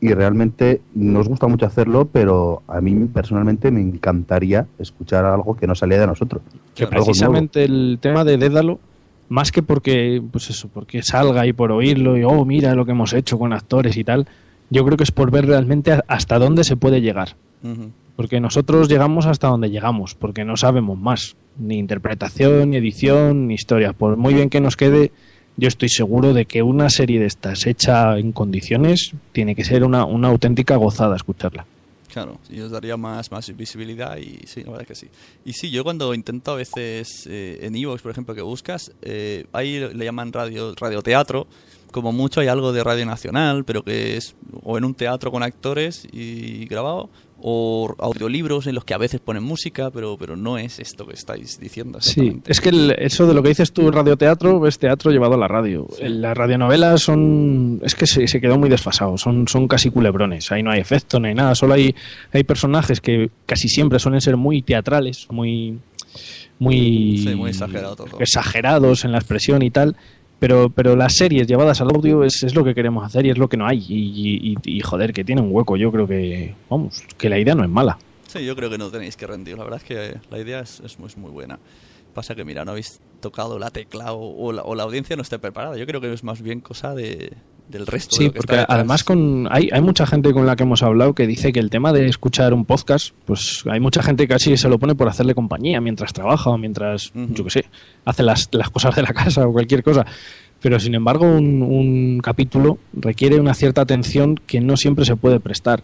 y realmente nos gusta mucho hacerlo, pero a mí personalmente me encantaría escuchar algo que no salía de nosotros. Que precisamente el tema de Dédalo, más que porque, pues eso, porque salga y por oírlo y, oh, mira lo que hemos hecho con actores y tal, yo creo que es por ver realmente hasta dónde se puede llegar. Porque nosotros llegamos hasta donde llegamos, porque no sabemos más. Ni interpretación, ni edición, ni historia. Por muy bien que nos quede, yo estoy seguro de que una serie de estas hecha en condiciones tiene que ser una, una auténtica gozada escucharla. Claro, y os daría más, más visibilidad y sí, la verdad es que sí. Y sí, yo cuando intento a veces eh, en Evox, por ejemplo, que buscas, eh, ahí le llaman radio, radioteatro, como mucho hay algo de Radio Nacional, pero que es o en un teatro con actores y grabado, o audiolibros en los que a veces ponen música, pero, pero no es esto que estáis diciendo. Sí, es que el- eso de lo que dices tú, radioteatro, es teatro llevado a la radio. Las radionovelas son. Es que se, se quedó muy desfasado, son, son casi culebrones. Ahí no hay efecto, no hay nada, solo hay, hay personajes que casi siempre suelen ser muy teatrales, muy. Muy, Sí, muy exagerado todo. exagerados en la expresión y tal. Pero, pero las series llevadas al audio es, es lo que queremos hacer y es lo que no hay. Y, joder, que tiene un hueco. Yo creo que, vamos, que la idea no es mala. Sí, yo creo que no tenéis que rendir. La verdad es que la idea es, es muy, muy buena. Pasa que, mira, no habéis tocado la tecla o, o la, o la audiencia no esté preparada. Yo creo que es más bien cosa de, del resto. de Sí, lo que porque está además con hay, hay mucha gente con la que hemos hablado que dice que el tema de escuchar un podcast, pues hay mucha gente que casi se lo pone por hacerle compañía mientras trabaja o mientras, yo qué sé, hace las, las cosas de la casa o cualquier cosa. Pero sin embargo, un, un capítulo requiere una cierta atención que no siempre se puede prestar.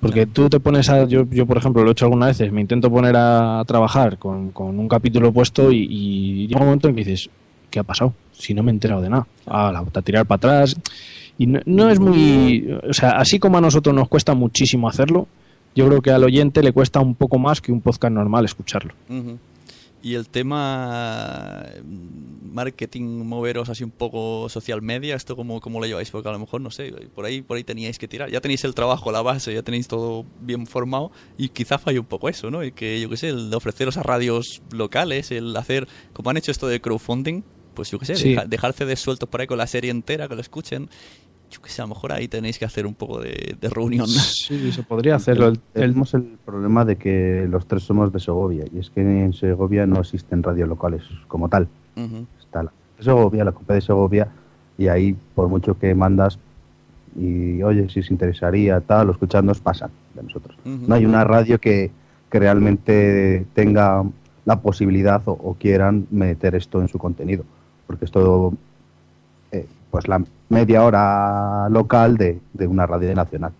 Porque tú te pones a. Yo, yo, por ejemplo, lo he hecho algunas veces, me intento poner a trabajar con, con un capítulo puesto y, y llega un momento en que dices, ¿qué ha pasado? Si no me he enterado de nada. Ah, la, a tirar para atrás. Y no, no es muy. O sea, así como a nosotros nos cuesta muchísimo hacerlo, yo creo que al oyente le cuesta un poco más que un podcast normal escucharlo. Y el tema mm, marketing, moveros así un poco social media, ¿esto cómo, cómo lo lleváis? Porque a lo mejor, no sé, por ahí, por ahí teníais que tirar. Ya tenéis el trabajo, la base, ya tenéis todo bien formado y quizá falle un poco eso, ¿no? Y que, yo qué sé, el ofreceros a radios locales, el hacer, como han hecho esto de crowdfunding, pues yo qué sé, Sí. deja- dejar CDs sueltos por ahí con la serie entera, que lo escuchen. Yo qué sé, a lo mejor ahí tenéis que hacer un poco de, de reunión. Sí, se podría hacerlo. El- Tenemos el problema de que los tres somos de Segovia y es que en Segovia no existen radios locales como tal. Está la de Segovia, la Copa de Segovia y ahí por mucho que mandas y oye si os interesaría tal, los escuchadnos pasan de nosotros. No hay una radio que, que realmente tenga la posibilidad o, o quieran meter esto en su contenido, porque es todo eh, pues la media hora local de, de una radio nacional.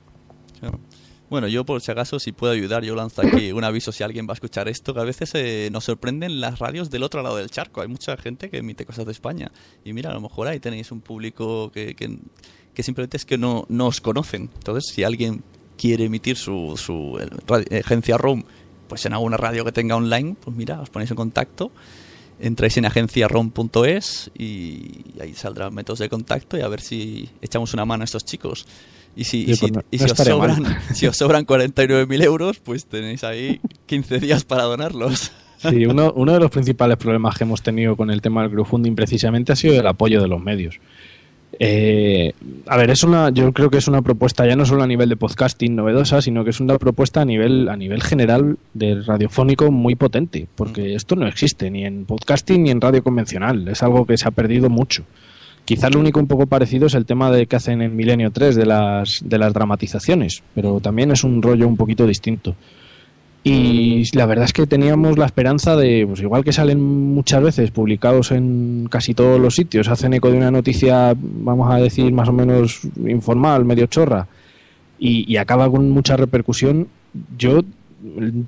Bueno, yo por si acaso, si puedo ayudar, yo lanzo aquí un aviso si alguien va a escuchar esto, que a veces eh, nos sorprenden las radios del otro lado del charco. Hay mucha gente que emite cosas de España. Y mira, a lo mejor ahí tenéis un público que, que, que simplemente es que no, no os conocen. Entonces, si alguien quiere emitir su, su agencia ROM pues en alguna radio que tenga online, pues mira, os ponéis en contacto, entráis en agenciarom.es y ahí saldrán métodos de contacto y a ver si echamos una mano a estos chicos. Y si, y si, no- y no si os, mal. sobran, si os sobran 49.000 euros, pues tenéis ahí 15 días para donarlos. Sí, uno, uno de los principales problemas que hemos tenido con el tema del crowdfunding precisamente ha sido el apoyo de los medios. Eh, a ver, es una, yo creo que es una propuesta ya no solo a nivel de podcasting novedosa, sino que es una propuesta a nivel, a nivel general de radiofónico muy potente, porque esto no existe ni en podcasting ni en radio convencional, es algo que se ha perdido mucho. Quizás lo único un poco parecido es el tema de que hacen en Milenio 3 de las, de las dramatizaciones, pero también es un rollo un poquito distinto. Y la verdad es que teníamos la esperanza de, pues igual que salen muchas veces publicados en casi todos los sitios, hacen eco de una noticia, vamos a decir, más o menos informal, medio chorra, y, acaba con mucha repercusión, yo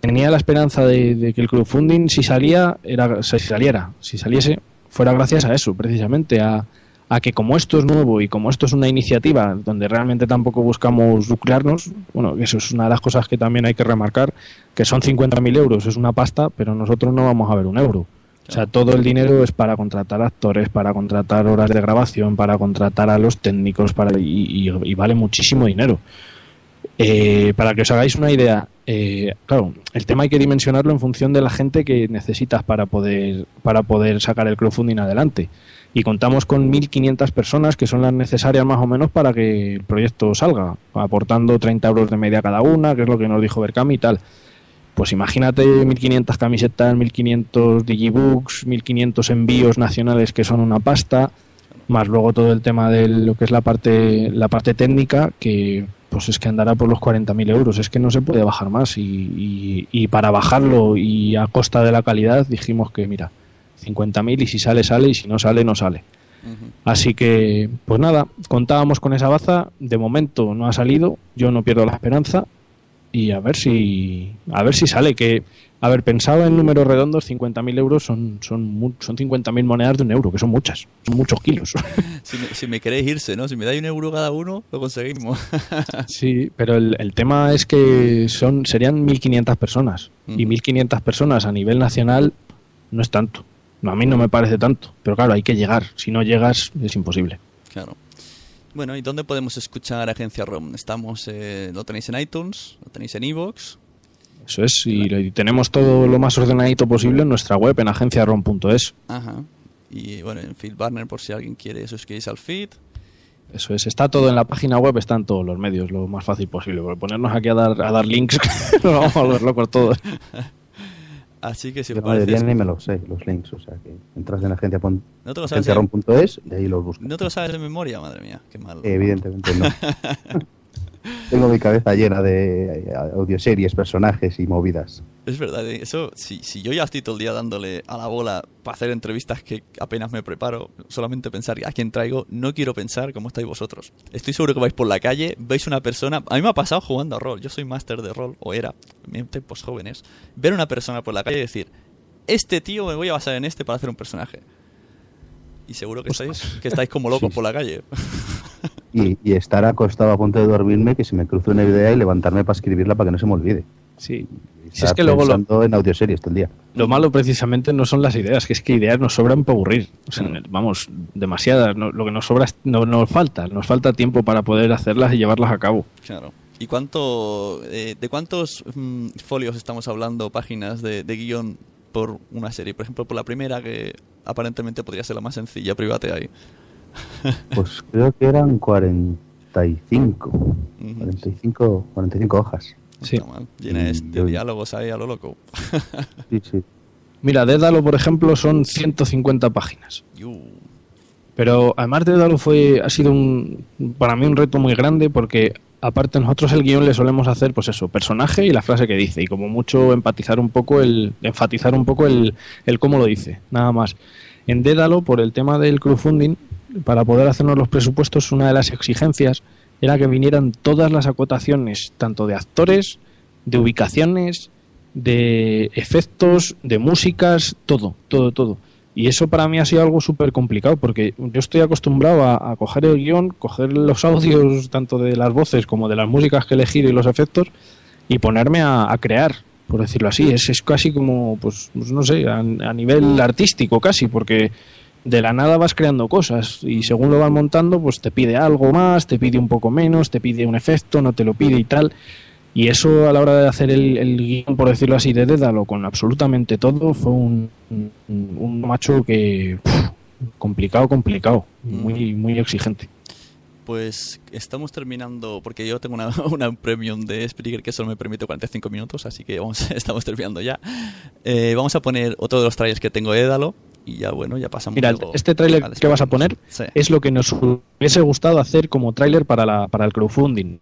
tenía la esperanza de, de que el crowdfunding, si salía, era, si saliera, si saliese, fuera gracias a eso, precisamente, a, a que como esto es nuevo y como esto es una iniciativa donde realmente tampoco buscamos lucrarnos, bueno, eso es una de las cosas que también hay que remarcar, que son 50.000 euros, es una pasta, pero nosotros no vamos a ver un euro. O sea, todo el dinero es para contratar actores, para contratar horas de grabación, para contratar a los técnicos, para y, y- y vale muchísimo dinero. Eh, para que os hagáis una idea, eh, claro, el tema hay que dimensionarlo en función de la gente que necesitas para poder, para poder sacar el crowdfunding adelante. Y contamos con 1.500 personas que son las necesarias más o menos para que el proyecto salga, aportando 30 euros de media cada una, que es lo que nos dijo Berkami y tal. Pues imagínate 1.500 camisetas, 1.500 digibooks, 1.500 envíos nacionales que son una pasta, más luego todo el tema de lo que es la parte, la parte técnica, que pues es que andará por los 40.000 euros, es que no se puede bajar más y, y- y para bajarlo y a costa de la calidad dijimos que mira, 50.000 y si sale sale y si no sale no sale. Así que, pues nada, contábamos con esa baza. De momento no ha salido. Yo no pierdo la esperanza. Y a ver si, a ver si sale. Que, a ver, pensado en números redondos, 50.000 euros son, son, son 50.000 monedas de un euro, que son muchas. Son muchos kilos. Si me, si me queréis irse, ¿no? Si me dais un euro cada uno, lo conseguimos. Sí, pero el, el tema es que son serían 1.500 personas. Y 1.500 personas a nivel nacional no es tanto. No, a mí no me parece tanto. Pero claro, hay que llegar. Si no llegas, es imposible. Claro. Bueno, ¿y dónde podemos escuchar Agencia ROM? Estamos, eh, lo tenéis en iTunes, lo tenéis en iVoox. Eso es, y, tenemos todo lo más ordenadito posible en nuestra web, en agenciaron.es. Ajá. Y bueno, en Feedburner por si alguien quiere suscribirse al feed. Eso es, está todo en la página web, están todos los medios, lo más fácil posible. Porque ponernos aquí a dar, a dar links, nos vamos a volver locos todos. Así que si la mayoría ni me los sé, los links. O sea, que entras en agencia pon- ¿No te lo sabes y ahí los buscas. ¿No te lo sabes de memoria? Madre mía, qué mal. Evidentemente no. Tengo mi cabeza llena de eh, audioseries, personajes y movidas. Es verdad, eh, eso, si, si yo ya estoy todo el día dándole a la bola para hacer entrevistas que apenas me preparo, solamente pensar a quién traigo, no quiero pensar cómo estáis vosotros. Estoy seguro que vais por la calle, veis una persona, a mí me ha pasado jugando a rol, yo soy máster de rol, o era, en tiempos jóvenes, ver una persona por la calle y decir, este tío me voy a basar en este para hacer un personaje. Y seguro que estáis, que estáis como locos por la calle. Y, y estar acostado a punto de dormirme, que se me cruce una idea y levantarme para escribirla para que no se me olvide. Sí. Y Si es que luego lo- pensando en audioseries todo el día. Lo malo precisamente no son las ideas, que es que ideas nos sobran para aburrir. O sea, vamos, demasiadas. No- lo que nos sobra es- no, nos falta, nos falta tiempo para poder hacerlas y llevarlas a cabo. Claro. ¿Y cuánto, eh, de cuántos mm, folios estamos hablando, páginas de, de guion por una serie? Por ejemplo, por la primera, que aparentemente podría ser la más sencilla, private ahí. Pues creo que eran 45. 45, 45 hojas. Sí. Llena es de diálogos ahí a lo loco. Sí, sí. Mira, Dédalo, por ejemplo, son 150 páginas. Pero además Dédalo fue, ha sido un, para mí un reto muy grande porque aparte nosotros el guion le solemos hacer, pues eso, personaje y la frase que dice y como mucho empatizar un poco el, enfatizar un poco el, el cómo lo dice, nada más. En Dédalo, por el tema del crowdfunding, para poder hacernos los presupuestos, una de las exigencias era que vinieran todas las acotaciones, tanto de actores, de ubicaciones, de efectos, de músicas, todo, todo, todo. Y eso para mí ha sido algo súper complicado, porque yo estoy acostumbrado a, coger el guion, coger los audios tanto de las voces como de las músicas que he elegido y los efectos, y ponerme a, a crear, por decirlo así. Es, es casi como, pues, pues no sé, a, nivel artístico casi, porque de la nada vas creando cosas y según lo vas montando, pues te pide algo más, te pide un poco menos, te pide un efecto, no te lo pide y tal. Y eso a la hora de hacer el, el guion, por decirlo así, de Dédalo con absolutamente todo, fue un, un, un macho que... Complicado, complicado, muy, muy exigente. Pues estamos terminando, porque yo tengo una, una premium de Spreaker que solo me permite 45 minutos, así que vamos, estamos terminando ya. Eh, vamos a poner otro de los trailers que tengo de Dédalo y ya bueno, ya pasamos. Mira, luego este tráiler que vas a poner Sí. es lo que nos hubiese gustado hacer como tráiler para, la, para el crowdfunding.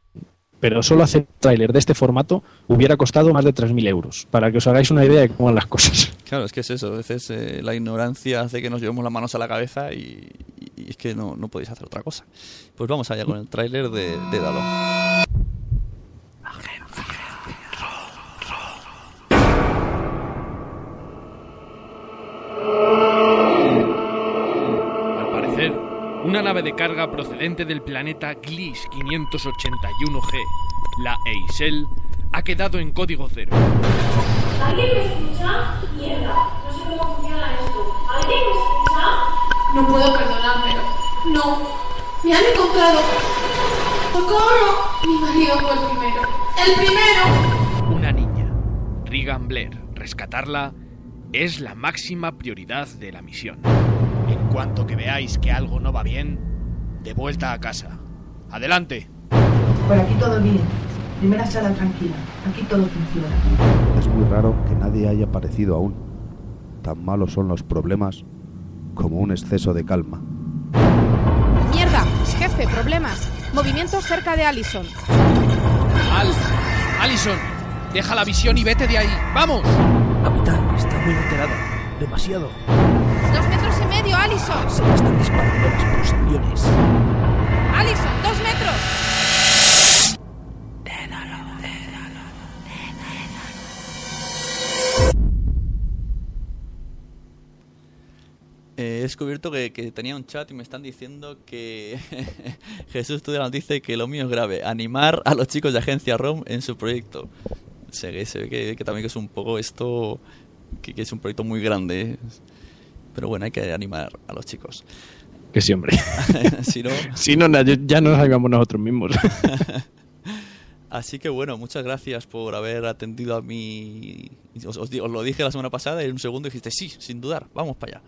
Pero solo hacer tráiler de este formato hubiera costado más de 3.000 euros, para que os hagáis una idea de cómo van las cosas. Claro, es que es eso. A veces eh, la ignorancia hace que nos llevemos las manos a la cabeza y, y es que no, no podéis hacer otra cosa. Pues vamos allá con el tráiler de, de Dalo. Una nave de carga procedente del planeta Glish 581G, la Eisel, ha quedado en código cero. ¿Alguien me escucha? Mierda, no sé cómo funciona esto. ¿Alguien me escucha? No puedo perdonármelo. No, me han encontrado. ¡Socorro! Mi marido fue el primero. ¡El primero! Una niña, Regan Blair. Rescatarla es la máxima prioridad de la misión. En cuanto que veáis que algo no va bien, de vuelta a casa. Adelante. Por aquí todo bien. Primera sala tranquila. Aquí todo funciona. Es muy raro que nadie haya aparecido aún. Tan malos son los problemas como un exceso de calma. Mierda, jefe, problemas. Movimientos cerca de Allison. Al, Allison, deja la visión y vete de ahí. ¡Vamos! Capitán, está muy alterada. Demasiado. Dos metros y medio, Allison. Se le están disparando las pulsaciones. Allison, dos metros. Eh, he descubierto que, que tenía un chat y me están diciendo que Jesús Tudela nos dice que lo mío es grave, animar a los chicos de Agencia ROM en su proyecto. Se, ve- se ve que, que también que es un poco esto, que, que es un proyecto muy grande. Pero bueno, hay que animar a los chicos. Que siempre. si no... si no, ya nos salvamos nosotros mismos. Así que bueno, muchas gracias por haber atendido a mi... Os, os os lo dije la semana pasada y en un segundo dijiste, sí, sin dudar, vamos para allá.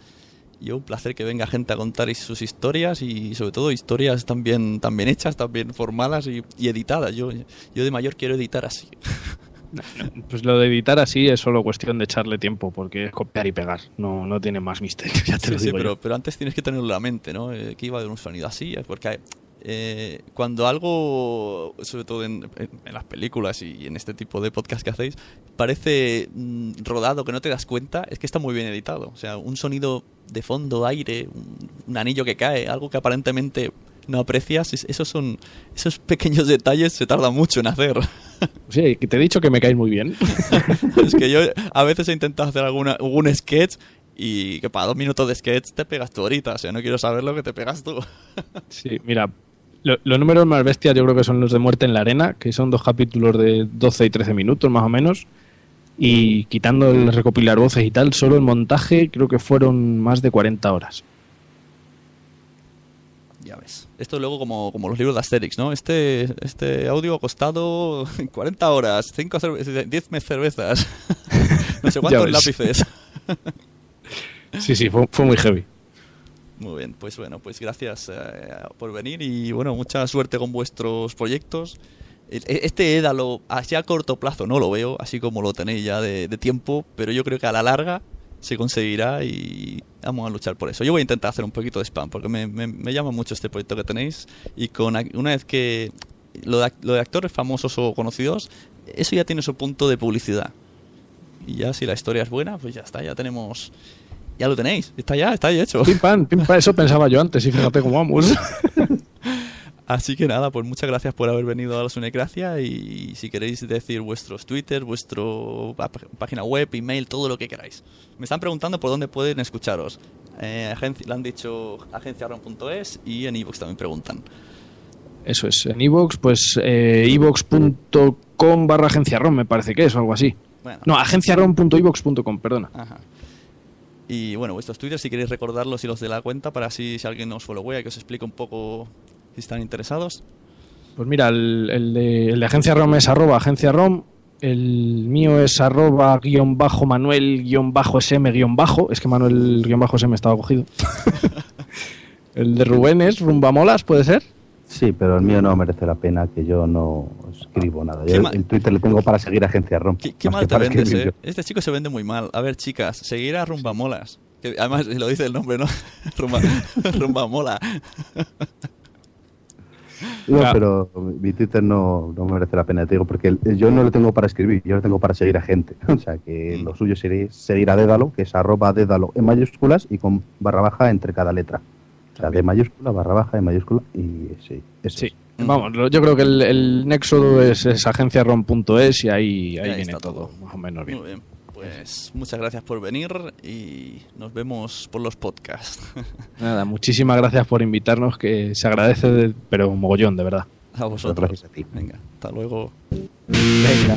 Y un placer que venga gente a contar sus historias y sobre todo historias también, también hechas, también formadas y, y editadas. Yo, yo de mayor quiero editar así. Pues lo de editar así es solo cuestión de echarle tiempo, porque es copiar y pegar. No, no tiene más misterio, ya te Sí, lo sí, digo pero, pero antes tienes que tenerlo en la mente, ¿no? Eh, que iba a haber un sonido así, porque eh, cuando algo, sobre todo en, en- en las películas y en este tipo de podcast que hacéis, parece mm, rodado, que no te das cuenta, es que está muy bien editado. O sea, un sonido de fondo, aire, un, un anillo que cae, algo que aparentemente no aprecias, es- esos son esos pequeños detalles se tardan mucho en hacer. Sí, que te he dicho que me caes muy bien. es que yo a veces he intentado hacer alguna, algún sketch y que para dos minutos de sketch te pegas tú ahorita. O sea, no quiero saber lo que te pegas tú. Sí, mira, lo- los números más bestias yo creo que son los de Muerte en la Arena, que son dos capítulos de 12 y 13 minutos más o menos. Y quitando el recopilar voces y tal, solo el montaje creo que fueron más de 40 horas. Esto luego como, como los libros de Asterix, ¿no? Este, este audio ha costado 40 horas, 5 cerve 10 cervezas, no sé cuántos lápices. Sí, sí, fue, fue muy heavy. Muy bien, pues bueno, pues gracias eh, por venir y bueno, mucha suerte con vuestros proyectos. E- Este Édalo, así a corto plazo no lo veo, así como lo tenéis ya de, de tiempo, pero yo creo que a la larga se conseguirá y vamos a luchar por eso. Yo voy a intentar hacer un poquito de spam porque me, me- me llama mucho este proyecto que tenéis y con una vez que lo de, lo de actores famosos o conocidos, eso ya tiene su punto de publicidad. Y ya si la historia es buena, pues ya está, ya tenemos... Ya lo tenéis, está ya, está ya hecho. Pim pam, pim pam, eso pensaba yo antes y fíjate cómo vamos. Así que nada, pues muchas gracias por haber venido a la Sunecracia y si queréis decir vuestros Twitter, vuestro pá- página web, email, todo lo que queráis. Me están preguntando por dónde pueden escucharos. Eh, le han dicho agenciaron.es y en iVoox también preguntan. Eso es, en iVoox, pues eh, iVoox.com barra agenciarom, me parece que es o algo así. Bueno. No, agenciarom.ivox.com, perdona. Ajá. Y bueno, vuestros Twitter, si queréis recordarlos y los de la cuenta, para así si alguien os followea y que os explique un poco si están interesados. Pues mira, el, el de, el de Agencia ROM es arroba Agencia ROM, el mío es arroba guion bajo Manuel guion bajo SM guion bajo, es que Manuel guion bajo SM estaba cogido. el de Rubén es rumbamolas, ¿puede ser? Sí, pero el mío no merece la pena, que yo no escribo nada. Yo el Twitter le tengo para seguir Agencia ROM. Qué, mal te vendes, eh. Este chico se vende muy mal. A ver, chicas, seguir a Rumba Molas. Que además lo dice el nombre, ¿no? Rumba, Rumba Mola. yo. No, Claro. pero mi Twitter no, no merece la pena, te digo, porque yo no lo tengo para escribir, yo lo tengo para seguir a gente. O sea, que Mm. lo suyo sería seguir a Dédalo, que es arroba Dédalo en mayúsculas y con barra baja entre cada letra. O sea, de mayúscula, barra baja, en mayúscula y sí. ese Sí. Vamos, lo- yo creo que el, el nexo es, es agenciarom.es y ahí, ahí, Ahí viene todo, más o menos bien. Muy bien. Pues muchas gracias por venir y nos vemos por los podcasts. Nada, muchísimas gracias por invitarnos, que se agradece, de- pero un mogollón, de verdad. A vosotros. Gracias a ti. Venga, hasta luego. Venga.